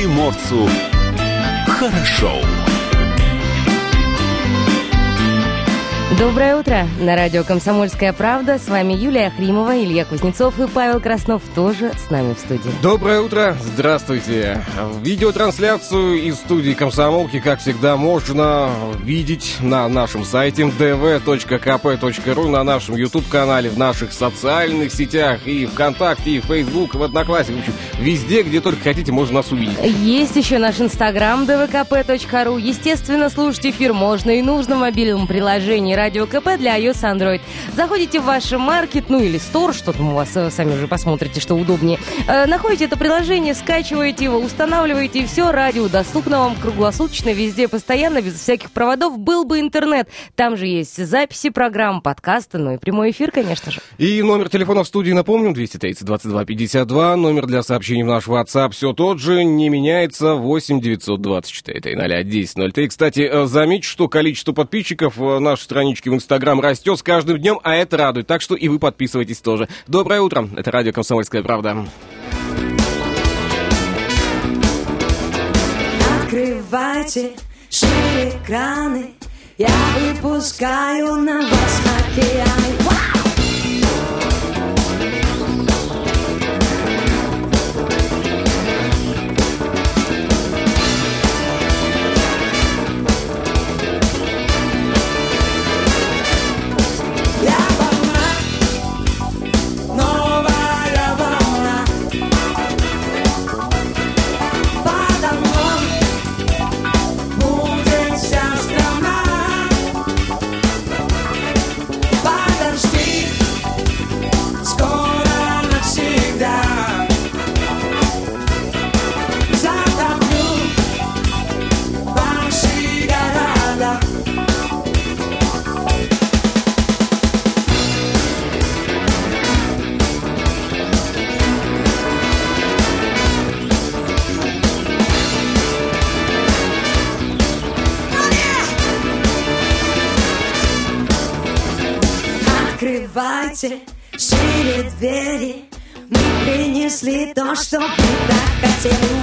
приморцу хорошо. Доброе утро! На радио «Комсомольская правда» с вами Юлия Хримова, Илья Кузнецов и Павел Краснов тоже с нами в студии. Доброе утро! Здравствуйте! Видеотрансляцию из студии «Комсомолки», как всегда, можно видеть на нашем сайте dv.kp.ru, на нашем YouTube-канале, в наших социальных сетях, и ВКонтакте, и Facebook, в Одноклассниках. В общем, везде, где только хотите, можно нас увидеть. Есть еще наш инстаграм dvkp.ru. Естественно, слушать эфир можно и нужно в мобильном приложении Радио КП для iOS и Android. Заходите в ваш маркет, ну или стор, что там у вас, э, сами уже посмотрите, что удобнее. Э, находите это приложение, скачиваете его, устанавливаете, и все, радио доступно вам круглосуточно, везде, постоянно, без всяких проводов. Был бы интернет. Там же есть записи программ, подкасты, ну и прямой эфир, конечно же. И номер телефона в студии, напомню, 230 22 52. Номер для сообщений в наш WhatsApp все тот же, не меняется, 8 924 0 10 03. Кстати, э, замечу, что количество подписчиков нашей стране странички в Инстаграм растет с каждым днем, а это радует. Так что и вы подписывайтесь тоже. Доброе утро. Это радио «Комсомольская правда». Открывайте шире экраны, я выпускаю на вас океаны. Открывайте шире двери Мы принесли то, что вы так хотели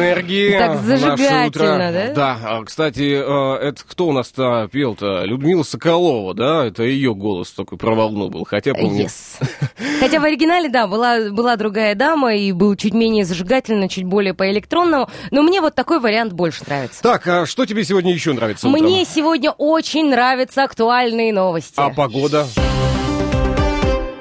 энергии. Так зажигательно, да? Да. А, кстати, э, это кто у нас-то пел-то? Людмила Соколова, да? Это ее голос такой про волну был. Хотя, помню... Yes. Хотя в оригинале, да, была, была другая дама, и был чуть менее зажигательно, чуть более по-электронному. Но мне вот такой вариант больше нравится. Так, а что тебе сегодня еще нравится утром? Мне сегодня очень нравятся актуальные новости. А погода?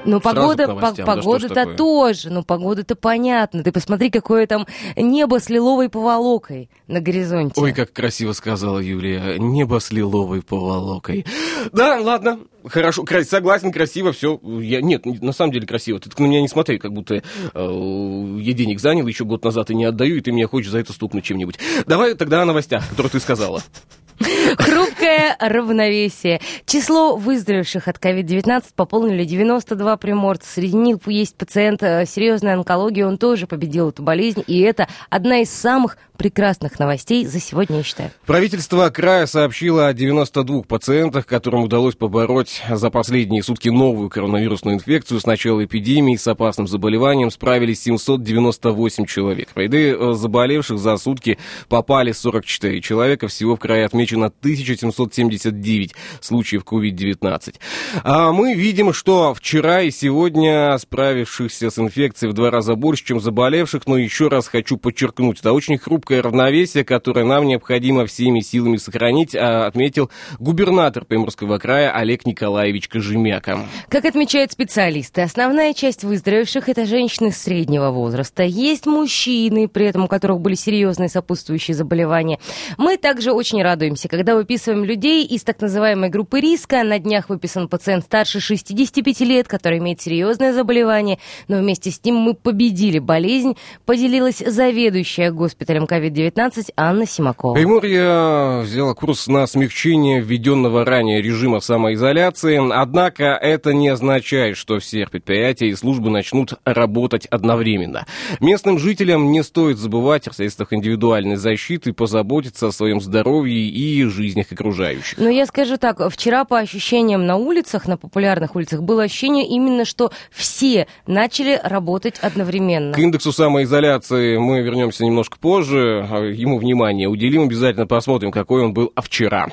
Ну, погода, по, погода-то да тоже. Ну, погода-то понятно. Ты посмотри, какое там небо с лиловой поволокой на горизонте. Ой, как красиво сказала Юлия. Небо с лиловой поволокой. Да, ладно. Хорошо, согласен, красиво, все. Я, нет, на самом деле красиво. Ты на меня не смотри, как будто э, я денег занял еще год назад и не отдаю, и ты меня хочешь за это стукнуть чем-нибудь. Давай тогда о новостях, которые ты сказала. Хрупкое равновесие. Число выздоровевших от COVID-19 пополнили 92 приморца. Среди них есть пациент э, серьезной онкологии. Он тоже победил эту болезнь. И это одна из самых прекрасных новостей за сегодня, я считаю. Правительство края сообщило о 92 пациентах, которым удалось побороть за последние сутки новую коронавирусную инфекцию. С начала эпидемии с опасным заболеванием справились 798 человек. Ряды э, заболевших за сутки попали 44 человека. Всего в крае отмечено 1700 879 случаев COVID-19. А мы видим, что вчера и сегодня справившихся с инфекцией в два раза больше, чем заболевших, но еще раз хочу подчеркнуть, это очень хрупкое равновесие, которое нам необходимо всеми силами сохранить, а, отметил губернатор Приморского края Олег Николаевич Кожемяка. Как отмечают специалисты, основная часть выздоровевших – это женщины среднего возраста. Есть мужчины, при этом у которых были серьезные сопутствующие заболевания. Мы также очень радуемся, когда выписываем людей из так называемой группы риска. На днях выписан пациент старше 65 лет, который имеет серьезное заболевание, но вместе с ним мы победили болезнь, поделилась заведующая госпиталем COVID-19 Анна Симакова. Приморье взяла курс на смягчение введенного ранее режима самоизоляции, однако это не означает, что все предприятия и службы начнут работать одновременно. Местным жителям не стоит забывать о средствах индивидуальной защиты, позаботиться о своем здоровье и жизнях окружающих. Но я скажу так, вчера по ощущениям на улицах, на популярных улицах, было ощущение именно, что все начали работать одновременно. К индексу самоизоляции мы вернемся немножко позже, ему внимание уделим, обязательно посмотрим, какой он был вчера.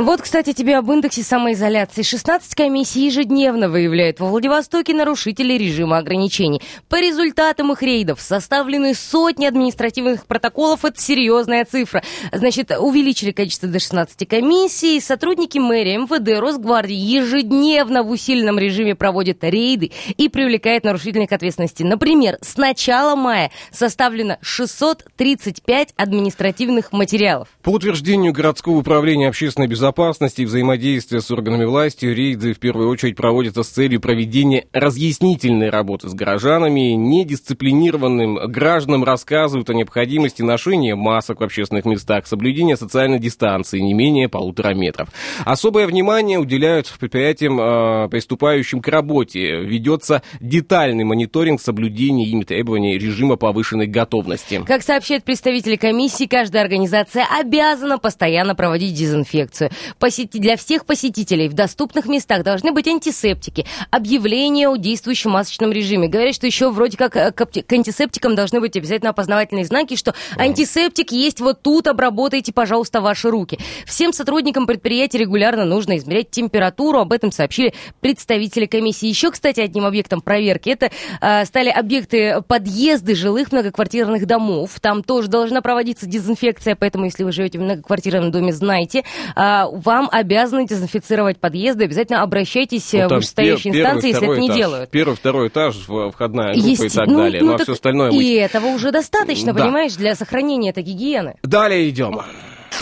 Вот, кстати, тебе об индексе самоизоляции. 16 комиссий ежедневно выявляют во Владивостоке нарушителей режима ограничений. По результатам их рейдов составлены сотни административных протоколов. Это серьезная цифра. Значит, увеличили количество до 16 комиссий. Сотрудники мэрии, МВД, Росгвардии ежедневно в усиленном режиме проводят рейды и привлекают нарушителей к ответственности. Например, с начала мая составлено 635 административных материалов. По утверждению городского управления общественной безопасности, безопасности и взаимодействия с органами власти рейды в первую очередь проводятся с целью проведения разъяснительной работы с горожанами. Недисциплинированным гражданам рассказывают о необходимости ношения масок в общественных местах, соблюдения социальной дистанции не менее полутора метров. Особое внимание уделяют предприятиям, э, приступающим к работе. Ведется детальный мониторинг соблюдения ими требований режима повышенной готовности. Как сообщают представители комиссии, каждая организация обязана постоянно проводить дезинфекцию. Посети... Для всех посетителей в доступных местах должны быть антисептики, объявления о действующем масочном режиме. Говорят, что еще вроде как э, к антисептикам должны быть обязательно опознавательные знаки, что антисептик есть вот тут, обработайте, пожалуйста, ваши руки. Всем сотрудникам предприятия регулярно нужно измерять температуру, об этом сообщили представители комиссии. Еще, кстати, одним объектом проверки это э, стали объекты подъезды жилых многоквартирных домов. Там тоже должна проводиться дезинфекция, поэтому если вы живете в многоквартирном доме, знайте, э, вам обязаны дезинфицировать подъезды. Обязательно обращайтесь ну, в вышестоящие пер, инстанции, если это не этаж, делают. Первый, второй этаж, входная группа Есть, и так ну, далее. Ну, ну, а все остальное... И мы... этого уже достаточно, да. понимаешь, для сохранения этой гигиены. Далее идем.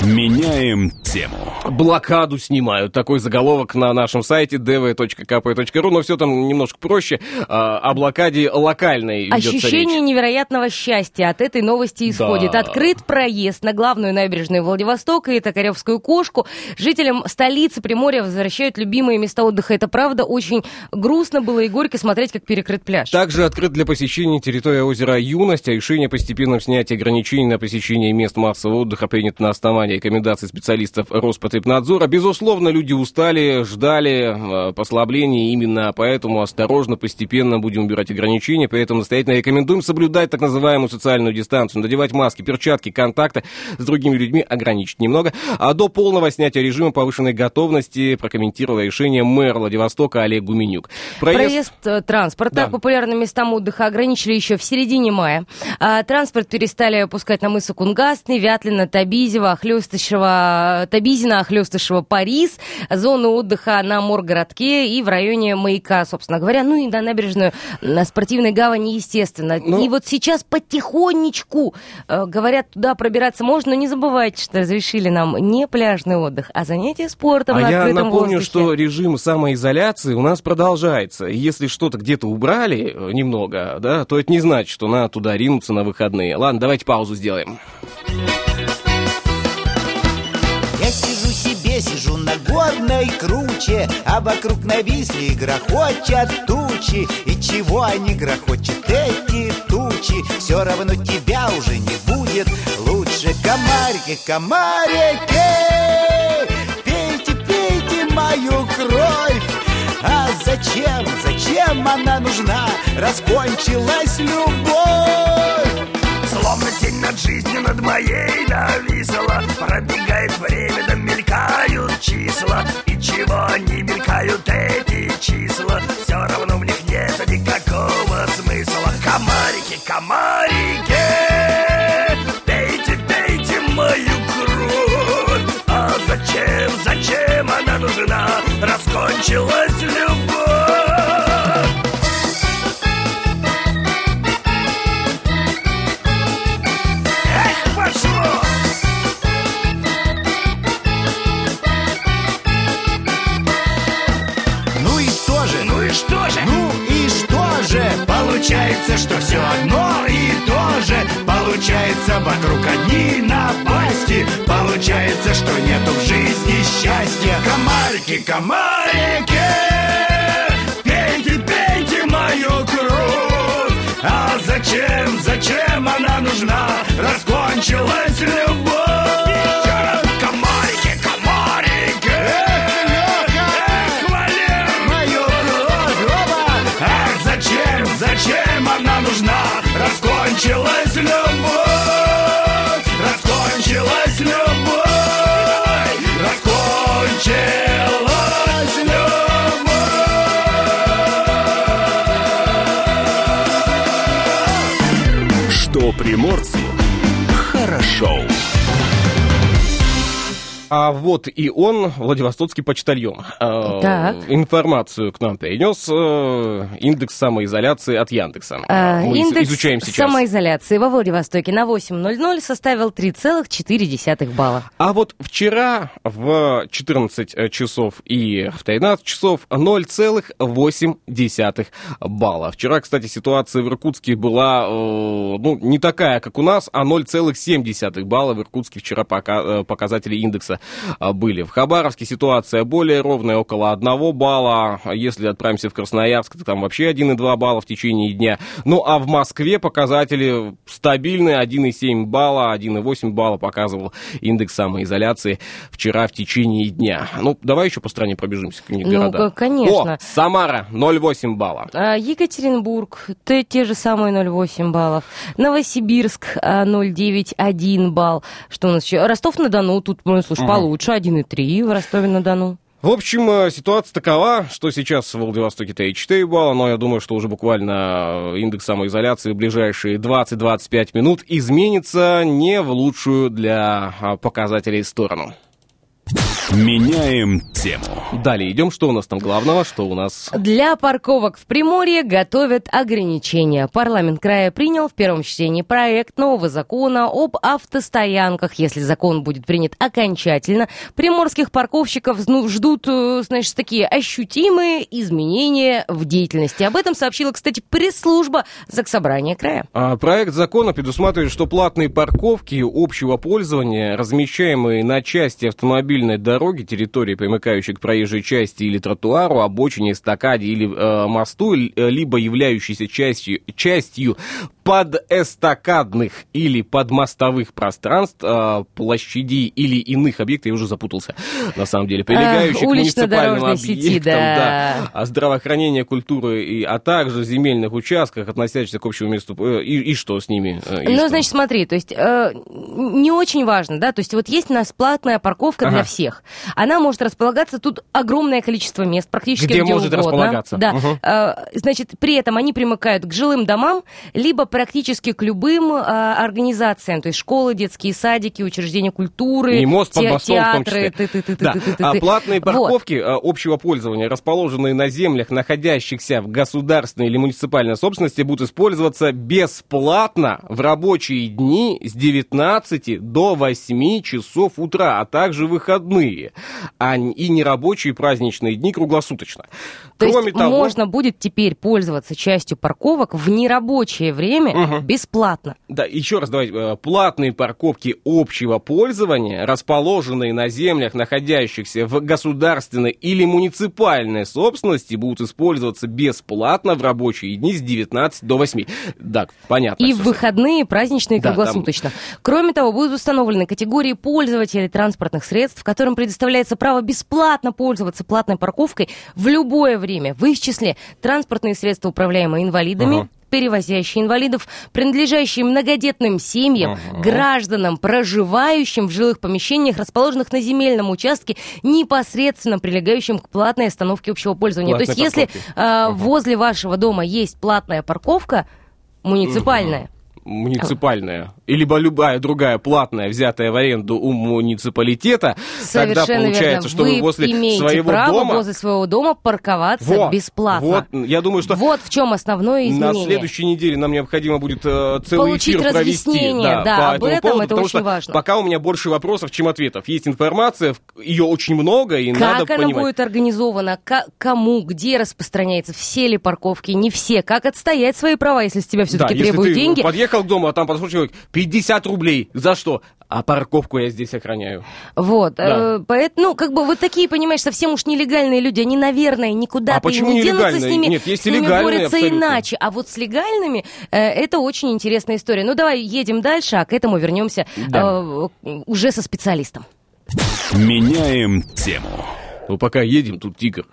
Меняем тему. Блокаду снимают. Такой заголовок на нашем сайте dv.kp.ru, но все там немножко проще. А, о блокаде локальной Ощущение речь. невероятного счастья от этой новости исходит. Да. Открыт проезд на главную набережную Владивостока и Токаревскую кошку. Жителям столицы Приморья возвращают любимые места отдыха. Это правда очень грустно было и горько смотреть, как перекрыт пляж. Также открыт для посещения территория озера Юность, а решение о постепенном снятии ограничений на посещение мест массового отдыха принято на основании основании рекомендаций специалистов Роспотребнадзора. Безусловно, люди устали, ждали э, послабления, именно поэтому осторожно, постепенно будем убирать ограничения, поэтому настоятельно рекомендуем соблюдать так называемую социальную дистанцию, надевать маски, перчатки, контакты с другими людьми ограничить немного. А до полного снятия режима повышенной готовности прокомментировала решение мэр Владивостока Олег Гуменюк. Проезд, Проезд э, транспорта да. популярным местам отдыха ограничили еще в середине мая. А, транспорт перестали пускать на мысу Кунгасный, Вятлина, Табизева, Хлестышева, Табизина, Хлестышева, Парис, зону отдыха на Моргородке и в районе Маяка, собственно говоря, ну и на набережную на спортивной гавани, естественно. Ну... И вот сейчас потихонечку, э, говорят, туда пробираться можно, но не забывайте, что разрешили нам не пляжный отдых, а занятия спортом а на я напомню, воздухе. что режим самоизоляции у нас продолжается. Если что-то где-то убрали э, немного, да, то это не значит, что надо туда ринуться на выходные. Ладно, давайте паузу сделаем. Горной круче, а вокруг нависли грохочат тучи. И чего они грохочут, эти тучи? Все равно тебя уже не будет лучше. Комарики, комарики, пейте, пейте мою кровь. А зачем, зачем она нужна? Раскончилась любовь. Тень над жизнью над моей нависла Пробегает время, да мелькают числа. И чего они мелькают эти числа Все равно в них нет никакого смысла. Комарики, комарики Пейте, пейте мою кровь. А зачем, зачем она нужна? Раскончилась любовь вокруг одни напасти Получается, что нету в жизни счастья Комарики, комарики Пейте, пейте мою кровь А зачем, зачем она нужна? Раскончилась любовь! Ах, зачем, зачем она нужна? Раскончилась любовь, раскончилась любовь, раскончилась любовь. Что приморцу хорошо. А вот и он, Владивостокский почтальон. Э, Так. Информацию к нам принес э, индекс самоизоляции от Яндекса. А, Мы Индекс изучаем сейчас. самоизоляции во Владивостоке на 8.00 составил 3,4 балла. А вот вчера в 14 часов и в 13 часов 0,8 балла. Вчера, кстати, ситуация в Иркутске была э, ну, не такая, как у нас, а 0,7 балла в Иркутске вчера пока, э, показатели индекса э, были. В Хабаровске ситуация более ровная, около 1 балла. Если отправимся в Красноярск, то там вообще 1,2 балла в течение дня. Ну а в Москве показатели стабильные, 1,7 балла, 1,8 балла показывал индекс самоизоляции вчера в течение дня. Ну, давай еще по стране пробежимся, какие-нибудь Ну, города. конечно. О, Самара, 0,8 балла. А, Екатеринбург, те, те же самые 0,8 баллов. Новосибирск, а, 0,9, балл. Что у нас еще? Ростов-на-Дону, тут, ну, слушай, получше, 1,3 в Ростове-на-Дону. В общем, э, ситуация такова, что сейчас в Владивостоке 3,4 балла, но я думаю, что уже буквально э, индекс самоизоляции в ближайшие 20-25 минут изменится не в лучшую для а, показателей сторону. Меняем тему. Далее идем, что у нас там главного, что у нас... Для парковок в Приморье готовят ограничения. Парламент края принял в первом чтении проект нового закона об автостоянках. Если закон будет принят окончательно, приморских парковщиков ждут, э, значит, такие ощутимые изменения в деятельности. Об этом сообщила, кстати, пресс-служба Заксобрания края. А, Проект закона предусматривает, что платные парковки общего пользования, размещаемые на части автомобильной дороги, территории, примыкающей к проезжей части или тротуару, обочине, эстакаде или э, мосту, э, либо являющейся частью, частью подэстакадных или подмостовых пространств, э, площадей или иных объектов, я уже запутался, на самом деле, прилегающих к муниципальным улично-дорожной сети, объектам, да. а здравоохранения, культуры, и, а также земельных участках, относящихся к общему месту, э, и, и что с ними? э, и Ну, что? значит, смотри, то есть э, не очень важно, да, то есть вот есть у нас платная парковка для Ага. всех. Она может располагаться, тут огромное количество мест, практически Где где, может угодно. располагаться. Да. Мгм. Э, значит, при этом они примыкают к жилым домам, либо практически к любым э, организациям, то есть школы, детские садики, учреждения культуры, И мост под те- мостом в том театры. Да. А платные Вот. парковки а, общего пользования, расположенные на землях, находящихся в государственной или муниципальной собственности, будут использоваться бесплатно в рабочие дни с 19 до 8 часов утра, а также выходные, а и нерабочие праздничные дни круглосуточно. То Кроме есть того, можно будет теперь пользоваться частью парковок в нерабочее время Мгм. бесплатно. Да, еще раз давайте. э, Платные парковки общего пользования, расположенные на землях, находящихся в государственной или муниципальной собственности, будут использоваться бесплатно в рабочие дни с 19 до 8. Да, понятно. И в выходные, праздничные, Да, круглосуточно. Кроме того, будут установлены категории пользователей транспортных средств, которым предоставляется право бесплатно пользоваться платной парковкой в любое время. В их числе транспортные средства, управляемые инвалидами, Ага. перевозящие инвалидов, принадлежащие многодетным семьям, гражданам, проживающим в жилых помещениях, расположенных на земельном участке, непосредственно прилегающим к платной остановке общего пользования. То есть, Платной если парковке. а, возле вашего дома есть платная парковка, муниципальная, муниципальная, и либо любая другая платная, взятая в аренду у муниципалитета, тогда Совершенно получается, верно. что вы, возле имеете своего право дома... возле своего дома парковаться Вот, бесплатно. Вот, я думаю, что Вот в чем основное изменение. на следующей неделе нам необходимо будет э, целый Получить эфир провести. разъяснение, да, по об этому этом поводу, это потому очень что важно. Пока у меня больше вопросов, чем ответов. Есть информация, ее очень много, и надо Как она понимать. будет организована, ка- кому, где распространяется, все ли парковки, не все, как отстоять свои права, если с тебя Да, все-таки если требуют деньги. подъехал к дому, а там подошел человек, 50 рублей. За что? А парковку я здесь охраняю. Вот, Да. э, поэтому, ну, как бы вот такие, понимаешь, совсем уж нелегальные люди, они, наверное, никуда А почему не денутся с нелегальные? ними, Нет, есть с ними борются абсолютно. иначе. А вот с легальными э, это очень интересная история. Ну, давай едем дальше, а к этому вернемся Да. э, уже со специалистом. Меняем тему. Ну, пока едем, тут тигр.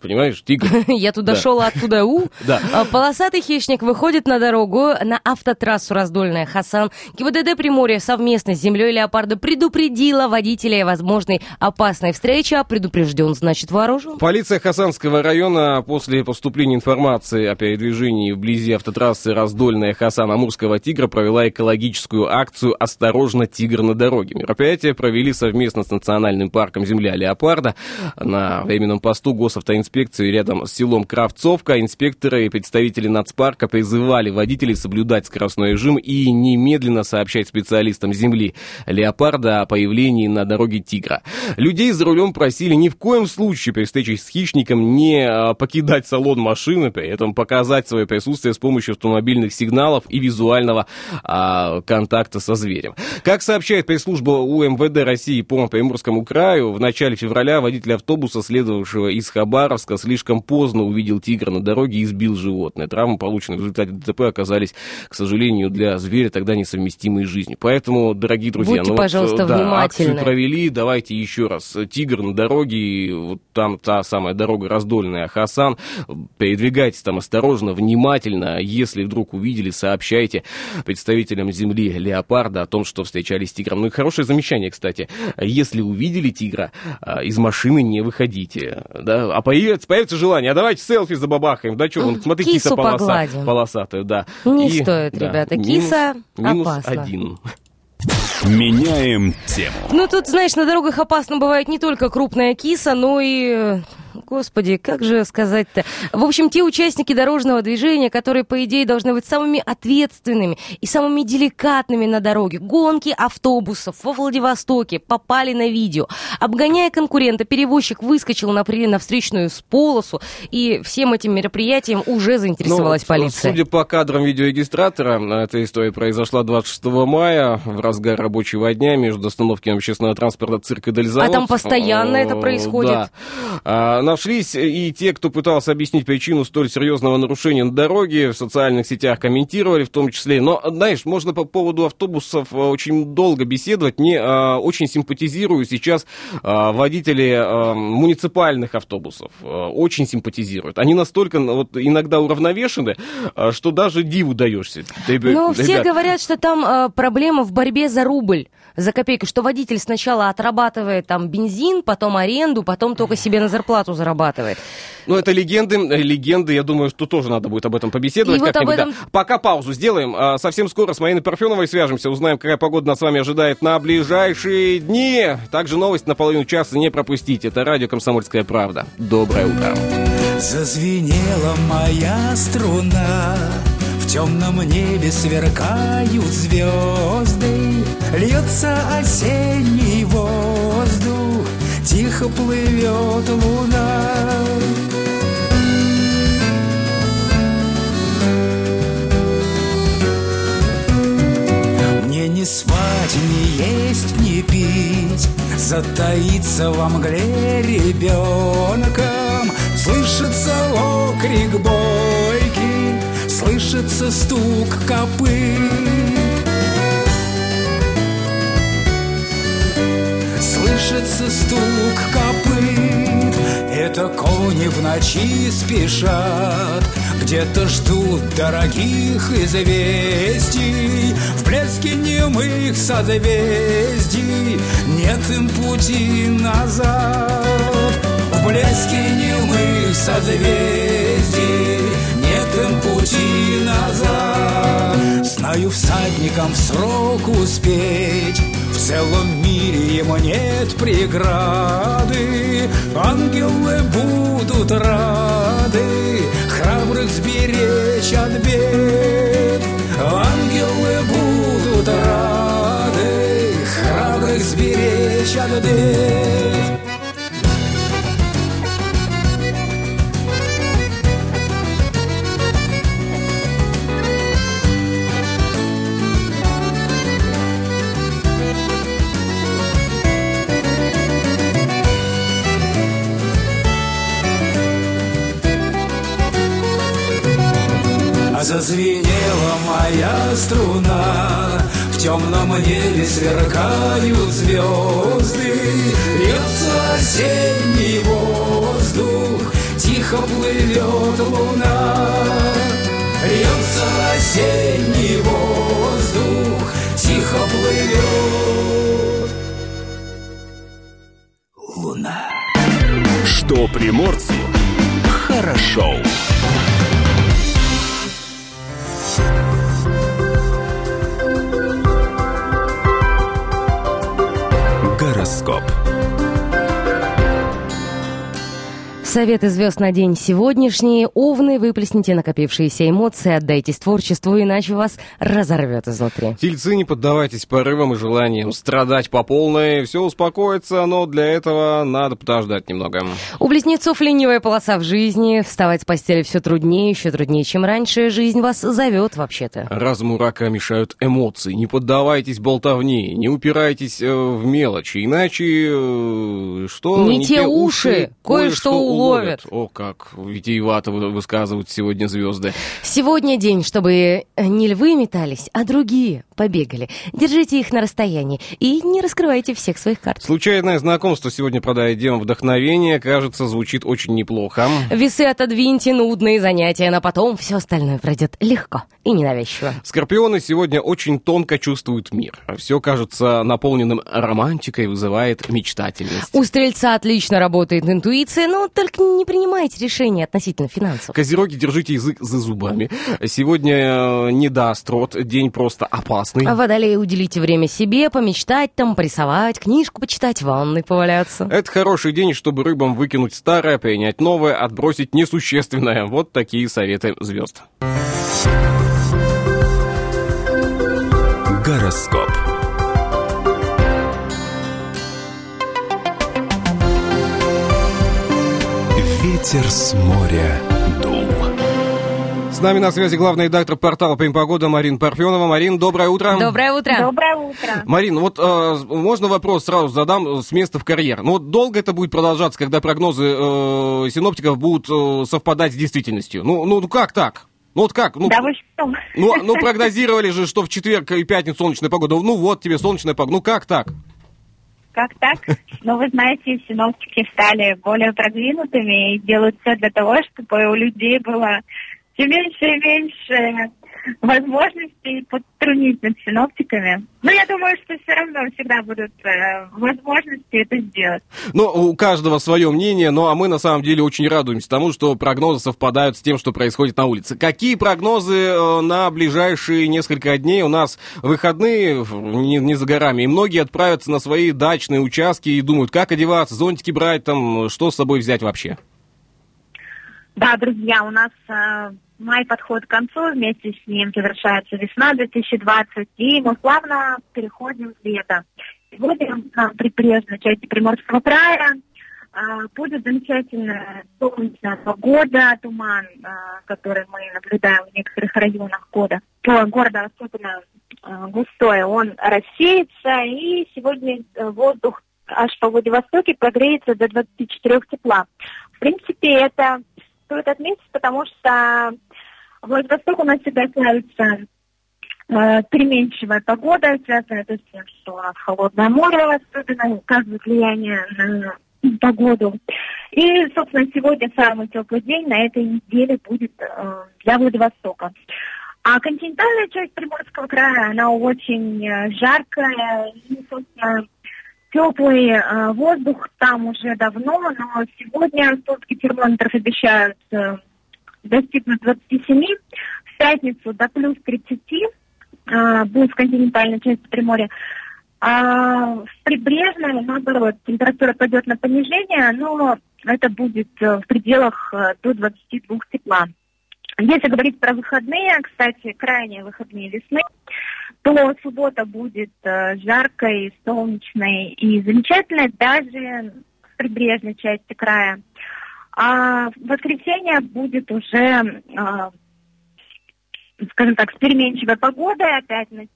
Понимаешь, тигр. Я туда Да. шел, а оттуда у. Да. А, Полосатый хищник выходит на дорогу на автотрассу раздольная Хасан. ГИБДД Приморья совместно с землей леопарда предупредила водителя о возможной опасной встрече, а предупрежден, значит вооружен. Полиция Хасанского района после поступления информации о передвижении вблизи автотрассы Раздольная Хасан Амурского тигра провела экологическую акцию «Осторожно, тигр на дороге». Мероприятие провели совместно с Национальным парком «Земля Леопарда» на временном посту госавтоинспекции рядом с селом Кравцовка. Инспекторы и представители нацпарка призывали водителей соблюдать скоростной режим и немедленно сообщать специалистам «Земли Леопарда» о появлении на дороге тигра. Людей за рулем просили ни в коем случае при встрече с хищником не а, покидать салон машины, при этом показать свое присутствие с помощью автомобильных сигналов и визуального а, контакта со зверем. Как сообщает пресс-служба УМВД России по Приморскому краю, в начале февраля водитель автобуса, следовавшего из Хабаровска, слишком поздно увидел тигра на дороге и сбил животное. Травмы, полученные в результате ДТП, оказались, к сожалению, для зверя тогда несовместимые с жизнью. Поэтому, дорогие друзья, Будьте, ну вот, пожалуйста, да, внимательны. акцию провели, давайте еще раз. Тигр на дороге, вот там та самая дорога раздольная, Хасан. Передвигайтесь там осторожно, внимательно. Если вдруг увидели, сообщайте представителям земли Леопарда о том, что встречались с тигром. Ну и хорошее замечание, кстати. Если увидели тигра, а, из машины не выходите. Да? А появится, появится желание, а давайте селфи забабахаем. Да что, вон, смотри, Кису киса полоса, погладим. полосатая, да. Не И, стоит, да, ребята, минус- киса минус опасна. один. Меняем тему. Ну, тут, знаешь, на дорогах опасно бывает не только крупная киса, но и... Господи, как же сказать-то? В общем, те участники дорожного движения, которые, по идее, должны быть самыми ответственными и самыми деликатными на дороге, гонки автобусов во Владивостоке попали на видео. Обгоняя конкурента, перевозчик выскочил на, при- на встречную с полосу, и всем этим мероприятием уже заинтересовалась Ну, полиция. Судя по кадрам видеорегистратора, эта история произошла 26 мая в разгар рабочего дня между остановками общественного транспорта «Цирк» и «Дальзавод». А там постоянно это происходит? Да. А, нашлись и те, кто пытался объяснить причину столь серьезного нарушения на дороге, в социальных сетях комментировали в том числе. Но, знаешь, можно по поводу автобусов а, очень долго беседовать. Мне а, очень симпатизирую сейчас а, водители а, муниципальных автобусов. А, очень симпатизируют. Они настолько вот, иногда уравновешены, а, что даже диву даешься. Ты, Ну, все говорят, что там э, проблема в борьбе за рубль, за копейку, что водитель сначала отрабатывает там бензин, потом аренду, потом только себе на зарплату зарабатывает. Ну, это легенды, э, легенды, я думаю, что тоже надо будет об этом побеседовать И вот как-нибудь, об да. этом- Пока паузу сделаем, а, совсем скоро с Мариной Парфеновой свяжемся, узнаем, какая погода нас с вами ожидает на ближайшие дни. Также новость на половину часа не пропустите, это радио «Комсомольская правда». Доброе утро. Зазвенела моя струна В темном небе сверкают звезды Льется осенний воздух Тихо плывет луна. Мне не спать, не есть, не пить Затаиться во мгле ребенком. Слышится окрик бойки Слышится стук копыт Слышится стук копыт. Это кони в ночи спешат. Где-то ждут дорогих известий. В блеске немых созвездий. Нет им пути назад. В блеске немых созвездий. Нет им пути назад. Знаю всадникам срок успеть целом мире ему нет преграды. Ангелы будут рады Храбрых сберечь от бед. Ангелы будут рады Храбрых сберечь от бед зазвенела моя струна. В темном небе сверкают звезды Льется осенний воздух Тихо плывет луна. Льется осенний воздух Тихо плывет луна. Что приморцу хорошо. Гороскоп. Советы звезд на день сегодняшний. Овны, выплесните накопившиеся эмоции, отдайтесь творчеству, иначе вас разорвет изнутри. Тельцы, не поддавайтесь порывам и желаниям страдать по полной. Все успокоится, но для этого надо подождать немного. У близнецов ленивая полоса в жизни. Вставать с постели все труднее, еще труднее, чем раньше. Жизнь вас зовет вообще-то. Разуму рака мешают эмоции. Не поддавайтесь болтовне, не упирайтесь э, в мелочи, иначе э, что? Не те уши, кое-что уловят. О, как витиевато вы- высказывают сегодня звезды. Сегодня день, чтобы не львы метались, а другие побегали. Держите их на расстоянии и не раскрывайте всех своих карт. Случайное знакомство сегодня продает демон вдохновения. Кажется, звучит очень неплохо. Весы отодвиньте, нудные занятия на потом. Все остальное пройдет легко и ненавязчиво. Скорпионы сегодня очень тонко чувствуют мир. Все кажется наполненным романтикой, вызывает мечтательность. У стрельца отлично работает интуиция, но только не принимайте решения относительно финансов. Козероги, держите язык за зубами. Сегодня э, не до острот, день просто опасный. А водолеи уделите время себе, помечтать там, порисовать, книжку почитать, в ванной поваляться. Это хороший день, чтобы рыбам выкинуть старое, принять новое, отбросить несущественное. Вот такие советы звезд. Гороскоп. Ветер с моря дул. С нами на связи главный редактор портала «Погода» Марин Парфенова. Марин, доброе утро. Доброе утро. Доброе утро. Марин, вот э, можно вопрос сразу задам э, с места в карьер. Ну вот долго это будет продолжаться, когда прогнозы э, синоптиков будут э, совпадать с действительностью? Ну, ну ну как так? Ну вот как? Ну, Да вы что? ну, ну прогнозировали же, что в четверг и пятницу солнечная погода. Ну вот тебе солнечная погода. Ну как так? Как так? Ну, вы знаете, синоптики стали более продвинутыми и делают все для того, чтобы у людей было все меньше и меньше возможностей потрунить над синоптиками. Но я думаю, что все равно всегда будут э, возможности это сделать. Ну, у каждого свое мнение, ну а мы на самом деле очень радуемся тому, что прогнозы совпадают с тем, что происходит на улице. Какие прогнозы э, на ближайшие несколько дней? У нас выходные не, не за горами, и многие отправятся на свои дачные участки и думают, как одеваться, зонтики брать, там, что с собой взять вообще. Да, друзья, у нас э, май подходит к концу, вместе с ним завершается весна 2020, и мы плавно переходим в лето. Сегодня на прибрежной части Приморского края э, будет замечательная солнечная погода, туман, э, который мы наблюдаем в некоторых районах года, города особенно э, густой, он рассеется, и сегодня э, воздух аж по Владивостоке прогреется до 24 тепла. В принципе, это стоит отметить, потому что Владивосток у нас всегда славится э, переменчивая погода, связанная это с тем, что у нас холодное море особенно оказывает влияние на погоду. И, собственно, сегодня самый теплый день на этой неделе будет э, для Владивостока. А континентальная часть Приморского края, она очень э, жаркая, и, собственно, теплый воздух там уже давно, но сегодня стопки термометров обещают достигнуть 27, в пятницу до плюс 30 э, будет в континентальной части Приморья. А в прибрежной, наоборот, температура пойдет на понижение, но это будет э, в пределах э, до 22 тепла. Если говорить про выходные, кстати, крайние выходные весны, то суббота будет э, жаркой, солнечной и замечательной даже в прибрежной части края. А воскресенье будет уже, э, скажем так, с переменчивой погодой, опять э,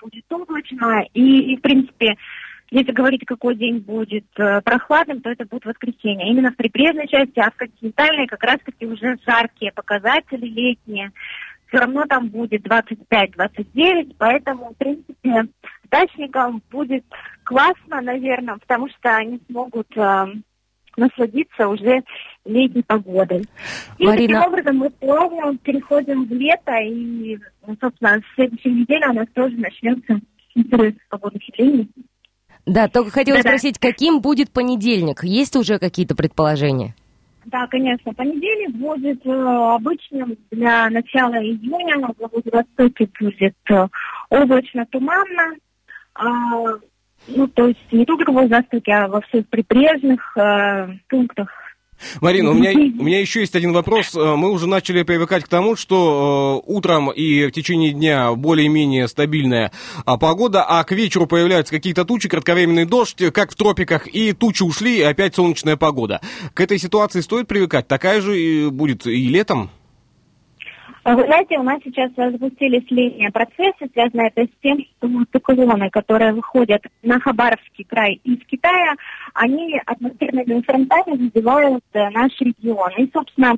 будет облачно. И, и, в принципе, если говорить, какой день будет э, прохладным, то это будет воскресенье. Именно в прибрежной части, а в континентальной как раз-таки уже жаркие показатели летние. Все равно там будет 25-29, поэтому, в принципе, дачникам будет классно, наверное, потому что они смогут э, насладиться уже летней погодой. И Марина- таким образом мы плавно переходим в лето, и, ну, собственно, с следующей недели у нас тоже начнется интересных погодных явлений. Да, только хотела Да-да. спросить, каким будет понедельник? Есть уже какие-то предположения? Да, конечно. Понедельник будет э, обычным для начала июня. На Владивостоке будет э, облачно-туманно. А, ну, то есть не только в Владивостоке, а во всех прибрежных э, пунктах. Марина, у меня, у меня еще есть один вопрос. Э, Мы уже начали привыкать к тому, что э, утром и в течение дня более-менее стабильная а, погода, а к вечеру появляются какие-то тучи, кратковременный дождь, как в тропиках, и тучи ушли, и опять солнечная погода. К этой ситуации стоит привыкать? Такая же и будет и летом? А Вы знаете, у нас сейчас запустились летние процессы, связанные это с тем, что циклоны, которые выходят на Хабаровский край из Китая, они атмосферными фронтами задевают э, наш регион. И, собственно,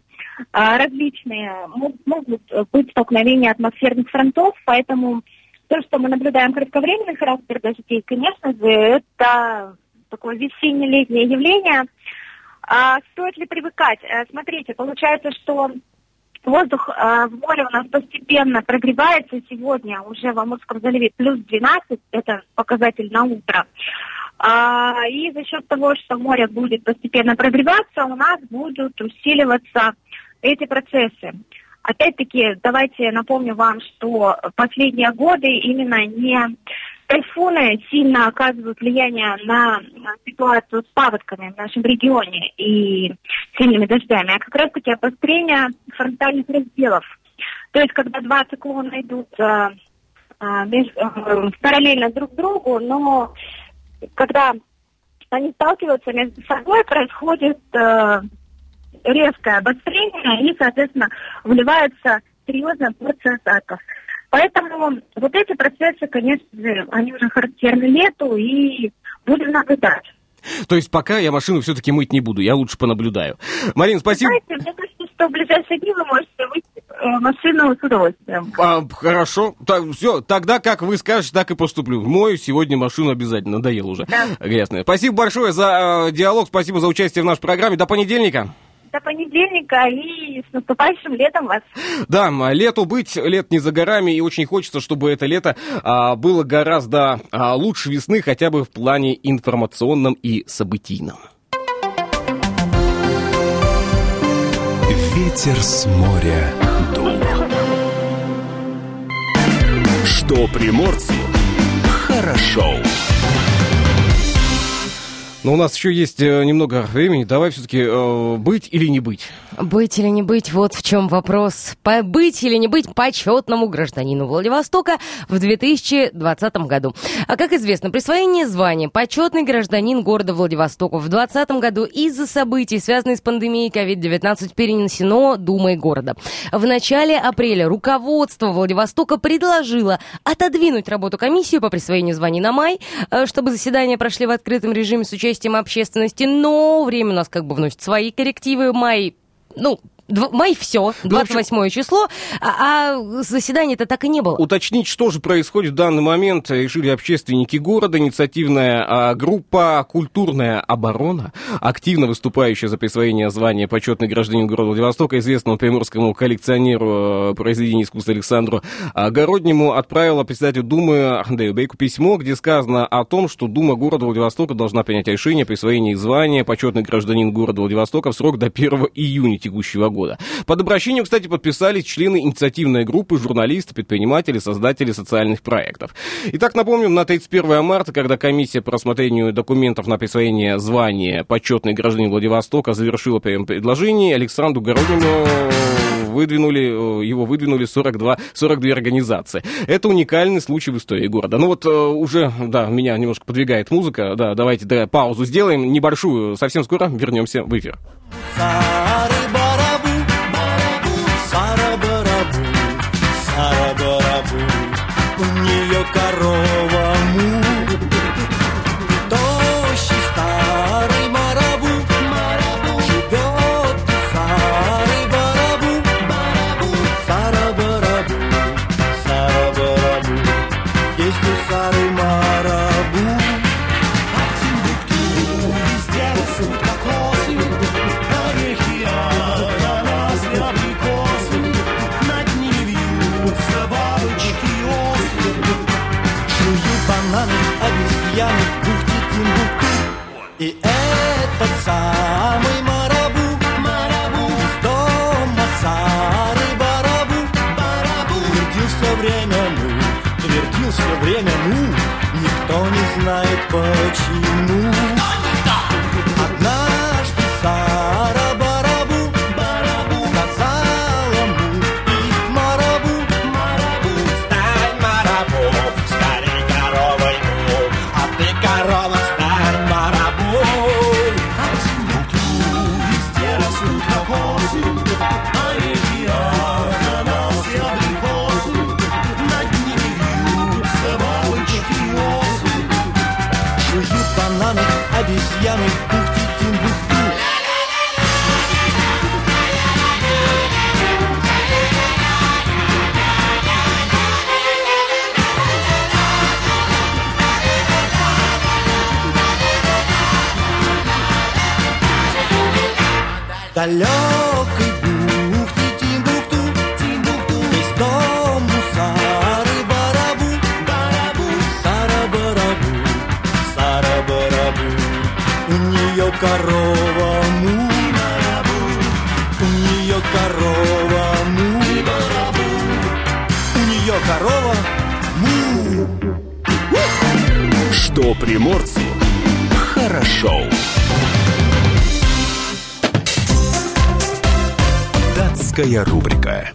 а, различные мо- могут быть столкновения атмосферных фронтов, поэтому то, что мы наблюдаем кратковременный характер дождей, конечно же, это такое весенне-летнее явление. А стоит ли привыкать? Э, Смотрите, получается, что Воздух э, в море у нас постепенно прогревается. Сегодня уже в Амурском заливе плюс 12, это показатель на утро. А, и за счет того, что море будет постепенно прогреваться, у нас будут усиливаться эти процессы. Опять-таки, давайте напомню вам, что последние годы именно не тайфуны сильно оказывают влияние на ситуацию с паводками в нашем регионе и сильными дождями, а как раз-таки обострение фронтальных разделов. То есть, когда два циклона идут а, а, меж- э, параллельно друг другу, но когда они сталкиваются между собой, происходит э, резкое обострение и, соответственно, вливается серьезная порция осадков. Поэтому вот эти процессы, конечно же, они уже характерны лету и будем наблюдать. То есть пока я машину все-таки мыть не буду, я лучше понаблюдаю. Марин, спасибо. Знаете, мне кажется, что в ближайшие дни вы можете выйти э, машину с удовольствием. А, хорошо. Так, все, тогда как вы скажете, так и поступлю. Мою сегодня машину обязательно. Надоело уже. Да. Грязная. Спасибо большое за э, диалог, спасибо за участие в нашей программе. До понедельника. До понедельника и с наступающим летом вас. Да, лету быть, лет не за горами, и очень хочется, чтобы это лето а, было гораздо а, лучше весны, хотя бы в плане информационном и событийном. Ветер с моря дул. Что приморцу хорошо. Но у нас еще есть э, немного времени. Давай все-таки быть или не быть. Быть или не быть, вот в чем вопрос. Быть или не быть почетному гражданину Владивостока в 2020 году. А как известно, присвоение звания почетный гражданин города Владивостока в 2020 году из-за событий, связанных с пандемией COVID-19, перенесено Думой города. В начале апреля руководство Владивостока предложило отодвинуть работу комиссии по присвоению званий на май, э, чтобы заседания прошли в открытом режиме с участием общественности, но время у нас как бы вносит свои коррективы. Май ну, Дв- Май все, Ну, 28 число, а, а заседания-то так и не было. Уточнить, что же происходит в данный момент, решили общественники города. Инициативная а, группа «Культурная оборона», активно выступающая за присвоение звания «Почетный гражданин города Владивостока», известному приморскому коллекционеру э, произведений искусства Александру Огороднему, отправила председателю Думы Андрею Бейку письмо, где сказано о том, что Дума города Владивостока должна принять решение о присвоении звания «Почетный гражданин города Владивостока» в срок до 1 июня текущего года. Под обращением, кстати, подписались члены инициативной группы, журналисты, предприниматели, создатели социальных проектов. Итак, напомним, на 31 марта, когда комиссия по рассмотрению документов на присвоение звания «Почетный гражданин Владивостока» завершила прием предложений, Александру Городнину выдвинули, э, его выдвинули 42, 42 организации. Это уникальный случай в истории города. Ну вот э, уже, да, меня немножко подвигает музыка. Да, давайте да, паузу сделаем небольшую. Совсем скоро вернемся в эфир. Знает почему. Далекой бухте Тимбукту, Тимбукту, Весь дом у Сары Барабу, Барабу, Сара Барабу, Сара Барабу. У нее корова му, Барабу, у нее корова му, Барабу, у нее корова му. Что приморцу хорошо. Датская рубрика.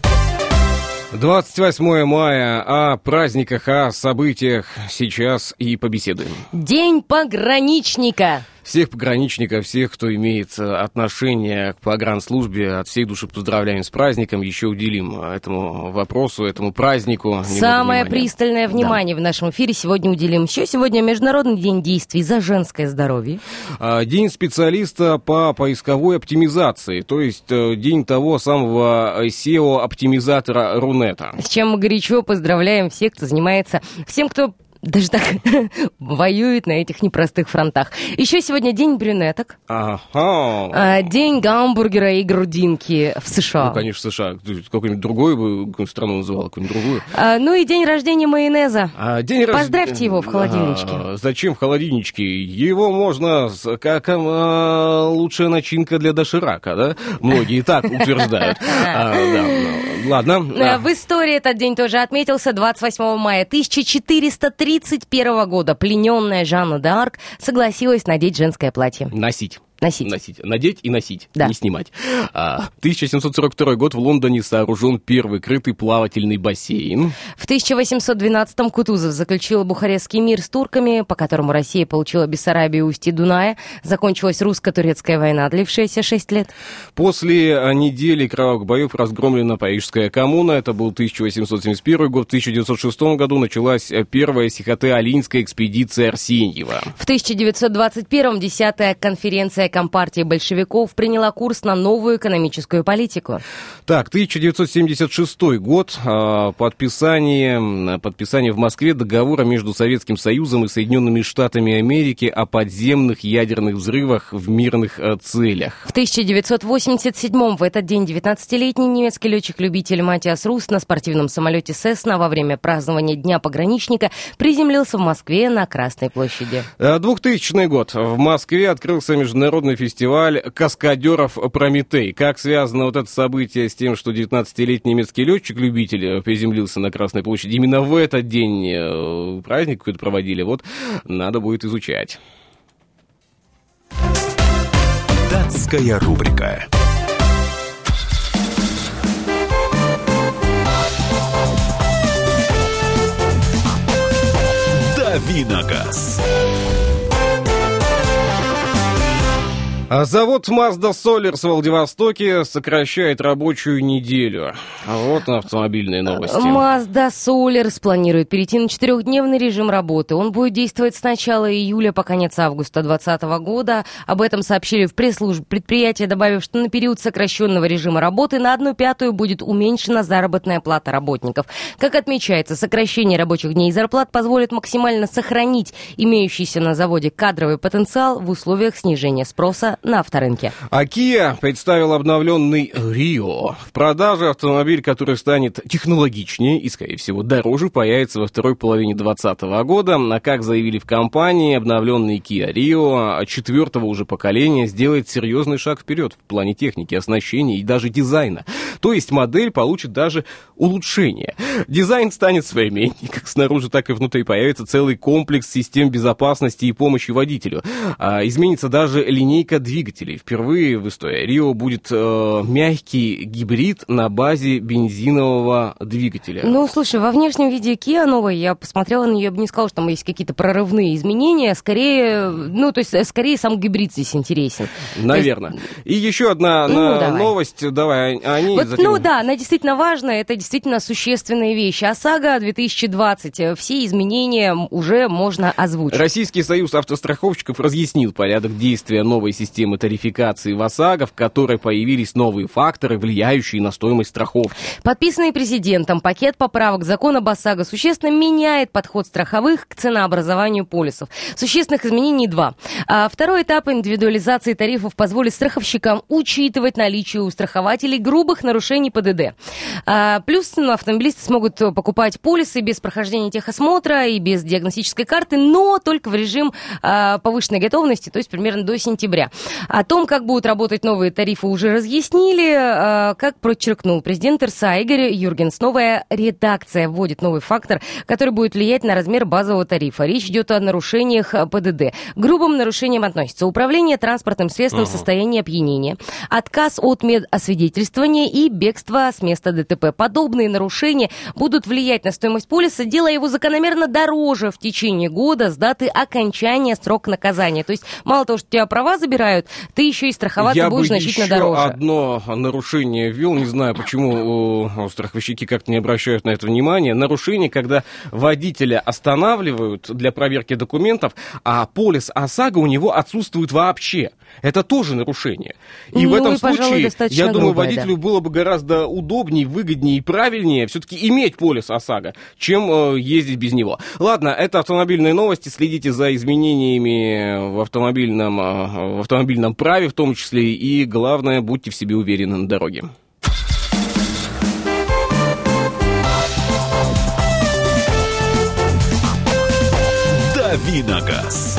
28 мая о праздниках, о событиях сейчас и побеседуем. День пограничника. Всех пограничников, всех, кто имеет э, отношение к погранслужбе, от всей души поздравляем с праздником. Еще уделим этому вопросу, этому празднику. Самое внимания. пристальное внимание в нашем эфире сегодня уделим. Еще сегодня Международный день действий за женское здоровье. А, День специалиста по поисковой оптимизации, то есть э, день того самого SEO-оптимизатора Рунета. С чем мы горячо поздравляем всех, кто занимается, всем, кто даже так воюет на этих непростых фронтах. Еще сегодня день брюнеток, Ага. а, день гамбургера и грудинки в США. Ну, конечно, США. Ты Какую-нибудь другую бы страну называл, какую-нибудь другую. А, ну и день рождения майонеза. А день Поздравьте его в холодильничке. А, зачем в холодильничке? Его можно как а, лучшая начинка для доширака, да? Многие так утверждают. А, да, ну, Ладно. А, А, В истории этот день тоже отметился 28 мая 1431 года. Плененная Жанна д'Арк согласилась надеть женское платье. Носить. Носить. Носить. Надеть и носить, Да. не снимать. А, 1742 год в Лондоне сооружен первый крытый плавательный бассейн. В 1812-м Кутузов заключил Бухарестский мир с турками, по которому Россия получила Бессарабию и устье Дуная. Закончилась русско-турецкая война, длившаяся 6 лет. После а, недели кровавых боев разгромлена Парижская коммуна. Это был 1871 год. В 1906 году началась э, первая Сихоте-Алинская экспедиция Арсеньева. В 1921-м 10-я конференция компартия большевиков приняла курс на новую экономическую политику? Так, 1976 год. а, Подписание, подписание в Москве договора между Советским Союзом и Соединенными Штатами Америки о подземных ядерных взрывах в мирных э, целях. В 1987 в этот день 19-летний немецкий летчик-любитель Матиас Рус на спортивном самолете «Сесна» во время празднования Дня пограничника приземлился в Москве на Красной площади. Э, 2000 год. В Москве открылся международный фестиваль каскадеров «Прометей». Как связано вот это событие с тем, что 19-летний немецкий летчик-любитель э, приземлился на Красной площади? Именно в этот день э, праздник какой-то проводили. Вот надо будет изучать. Датская рубрика. Давиногаз. Завод Mazda Solers в Владивостоке сокращает рабочую неделю. А Вот автомобильные новости. Mazda Solers планирует перейти на четырехдневный режим работы. Он будет действовать с начала июля по конец августа 2020 года. Об этом сообщили в пресс-службе предприятия, добавив, что на период сокращенного режима работы на одну пятую будет уменьшена заработная плата работников. Как отмечается, сокращение рабочих дней и зарплат позволит максимально сохранить имеющийся на заводе кадровый потенциал в условиях снижения спроса на авторынке. А Kia представил обновленный Rio. В продаже автомобиль, который станет технологичнее и, скорее всего, дороже, появится во второй половине 2020 года. А как заявили в компании, обновленный Kia Rio четвертого уже поколения сделает серьезный шаг вперед в плане техники, оснащения и даже дизайна. То есть модель получит даже улучшение. Дизайн станет современнее, как снаружи, так и внутри. Появится целый комплекс систем безопасности и помощи водителю. А, изменится даже линейка двигателей. Впервые в истории Рио будет э, мягкий гибрид на базе бензинового двигателя. Ну, слушай, во внешнем виде Kia новой, я посмотрела на нее, я бы не сказала, что там есть какие-то прорывные изменения. Скорее, ну, то есть, э, скорее сам гибрид здесь интересен. Наверное. И еще одна Ну, на- давай. новость. Давай, а- они Вот, затем- ну да, она действительно важная, это действительно существенные вещи. ОСАГО 2020, э, все изменения уже можно озвучить. Российский союз автостраховщиков разъяснил порядок действия новой системы тарификации в ОСАГО, в которой появились новые факторы, влияющие на стоимость страховки. Подписанный президентом пакет поправок об ОСАГО существенно меняет подход страховых к ценообразованию полисов. Существенных изменений два. А второй этап индивидуализации тарифов позволит страховщикам учитывать наличие у страхователей грубых нарушений ПДД. А, плюс ну, автомобилисты смогут покупать полисы без прохождения техосмотра и без диагностической карты, но только в режим а, повышенной готовности, то есть примерно до сентября. О том, как будут работать новые тарифы, уже разъяснили. А, Как подчеркнул президент РСА Игорь Юргенс, новая редакция вводит новый фактор, который будет влиять на размер базового тарифа. Речь идет о нарушениях ПДД. К грубым нарушениям относятся управление транспортным средством в состоянии опьянения, отказ от медосвидетельствования и бегство с места ДТП. Подобные нарушения будут влиять на стоимость полиса, делая его закономерно дороже в течение года с даты окончания срока наказания. То есть мало того, что тебя права забирают, ты еще и страховаться Я будешь бы значительно еще дороже. одно нарушение ввел, не знаю, почему э, страховщики как-то не обращают на это внимания. Нарушение, когда водителя останавливают для проверки документов, а полис ОСАГО у него отсутствует вообще. Это тоже нарушение. И в Ну, этом и, пожалуй, случае, достаточно я думаю, грубое, водителю было бы гораздо удобнее, выгоднее и правильнее все-таки иметь полис ОСАГО, чем э, ездить без него. Ладно, это автомобильные новости. Следите за изменениями в автомобильном, э, в автомобильном праве в том числе. И главное, будьте в себе уверены на дороге. Давиногаз.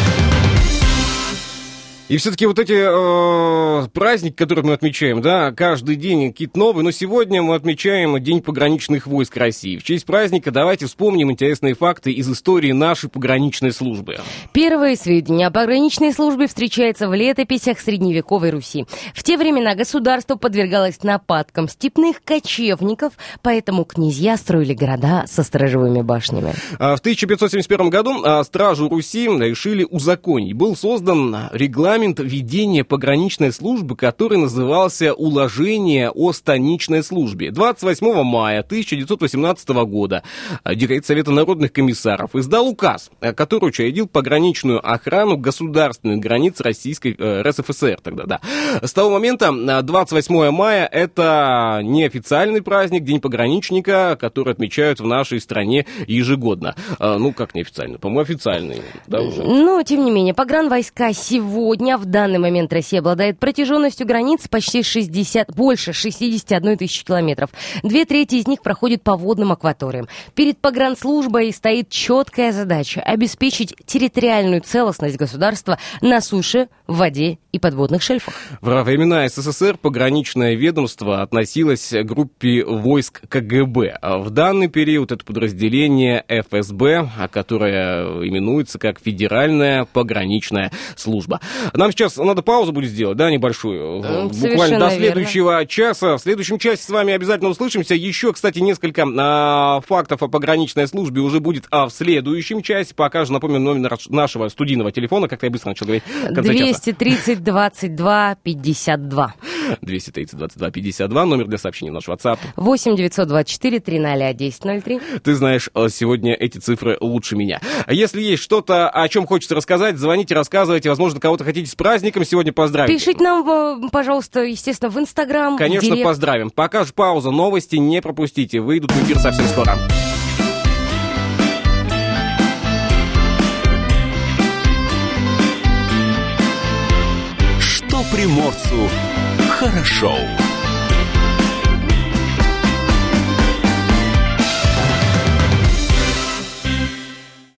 И все-таки вот эти э, праздники, которые мы отмечаем, да, каждый день какие-то новые, но сегодня мы отмечаем День пограничных войск России. В честь праздника давайте вспомним интересные факты из истории нашей пограничной службы. Первые сведения о пограничной службе встречаются в летописях средневековой Руси. В те времена государство подвергалось нападкам степных кочевников, поэтому князья строили города со сторожевыми башнями. А В 1571 году а, стражу Руси решили узаконить. Был создан регламент регламент ведения пограничной службы, который назывался «Уложение о станичной службе». 28 мая 1918 года Декрет Совета народных комиссаров издал указ, э, который учредил пограничную охрану государственных границ Российской э, РСФСР тогда, да. С того момента э, 28 мая это неофициальный праздник, День пограничника, который отмечают в нашей стране ежегодно. Э, Ну, как неофициально? По-моему, официальный, да, уже? Но, тем не менее, погранвойска сегодня, в данный момент Россия обладает протяженностью границ почти 60, больше 61 тысячи километров. Две трети из них проходят по водным акваториям. Перед погранслужбой стоит четкая задача обеспечить территориальную целостность государства на суше, в воде и подводных шельфах. Во времена СССР пограничное ведомство относилось к группе войск КГБ. В данный период это подразделение ФСБ, а которое именуется как Федеральная пограничная служба. Нам сейчас надо паузу будет сделать, да, небольшую? Э, Буквально до верно. следующего часа. В следующем часе с вами обязательно услышимся. Еще, кстати, несколько а, фактов о пограничной службе уже будет а, в следующем часе. Пока же напомню номер нашего студийного телефона, как я быстро начал говорить. в конце часа. 230 22 52. 230 22 52, номер для сообщений в наш WhatsApp. 8 924 300 1003. Ты знаешь, э, сегодня эти цифры лучше меня. Если есть что-то, о чем хочется рассказать, звоните, рассказывайте. Возможно, кого-то хотите с праздником сегодня поздравить. Пишите нам, э, пожалуйста, естественно, в Инстаграм. в Конечно, директ. поздравим. Пока же пауза, новости не пропустите. Выйдут в эфир совсем скоро. Что приморцу хорошо.